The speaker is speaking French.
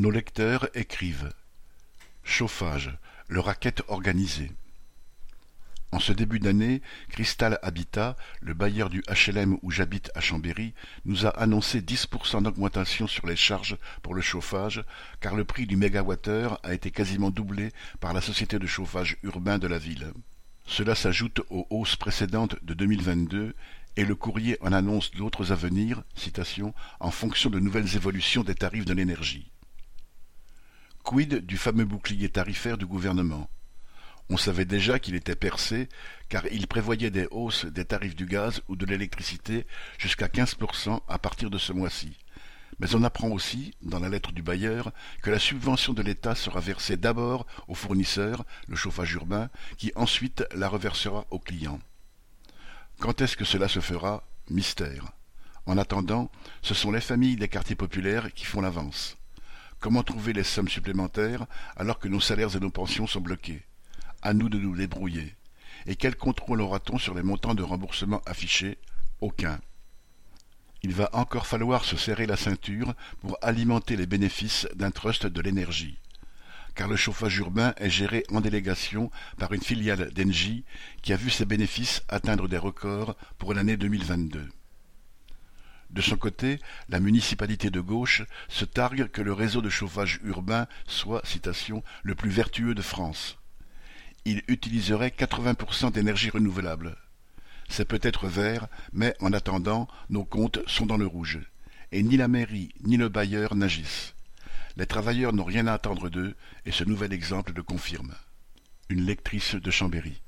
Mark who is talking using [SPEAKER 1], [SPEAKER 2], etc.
[SPEAKER 1] Nos lecteurs écrivent. Chauffage, le racket organisé. En ce début d'année, Crystal Habitat, le bailleur du HLM où j'habite à Chambéry, nous a annoncé 10% d'augmentation sur les charges pour le chauffage, car le prix du mégawattheure a été quasiment doublé par la société de chauffage urbain de la ville. Cela s'ajoute aux hausses précédentes de 2022 et le courrier en annonce d'autres à venir, en fonction de nouvelles évolutions des tarifs de l'énergie. Quid du fameux bouclier tarifaire du gouvernement On savait déjà qu'il était percé, car il prévoyait des hausses des tarifs du gaz ou de l'électricité jusqu'à 15% à partir de ce mois-ci. Mais on apprend aussi, dans la lettre du bailleur, que la subvention de l'État sera versée d'abord au fournisseur, le chauffage urbain, qui ensuite la reversera aux clients. Quand est-ce que cela se fera? Mystère. En attendant, ce sont les familles des quartiers populaires qui font l'avance. Comment trouver les sommes supplémentaires alors que nos salaires et nos pensions sont bloqués? À nous de nous débrouiller. Et quel contrôle aura-t-on sur les montants de remboursement affichés? Aucun. Il va encore falloir se serrer la ceinture pour alimenter les bénéfices d'un trust de l'énergie. Car le chauffage urbain est géré en délégation par une filiale d'Engie qui a vu ses bénéfices atteindre des records pour l'année 2022. De son côté, la municipalité de gauche se targue que le réseau de chauffage urbain soit, citation, le plus vertueux de France. Il utiliserait 80% d'énergie renouvelable. C'est peut-être vert, mais en attendant, nos comptes sont dans le rouge. Et ni la mairie ni le bailleur n'agissent. Les travailleurs n'ont rien à attendre d'eux, et ce nouvel exemple le confirme. Une lectrice de Chambéry.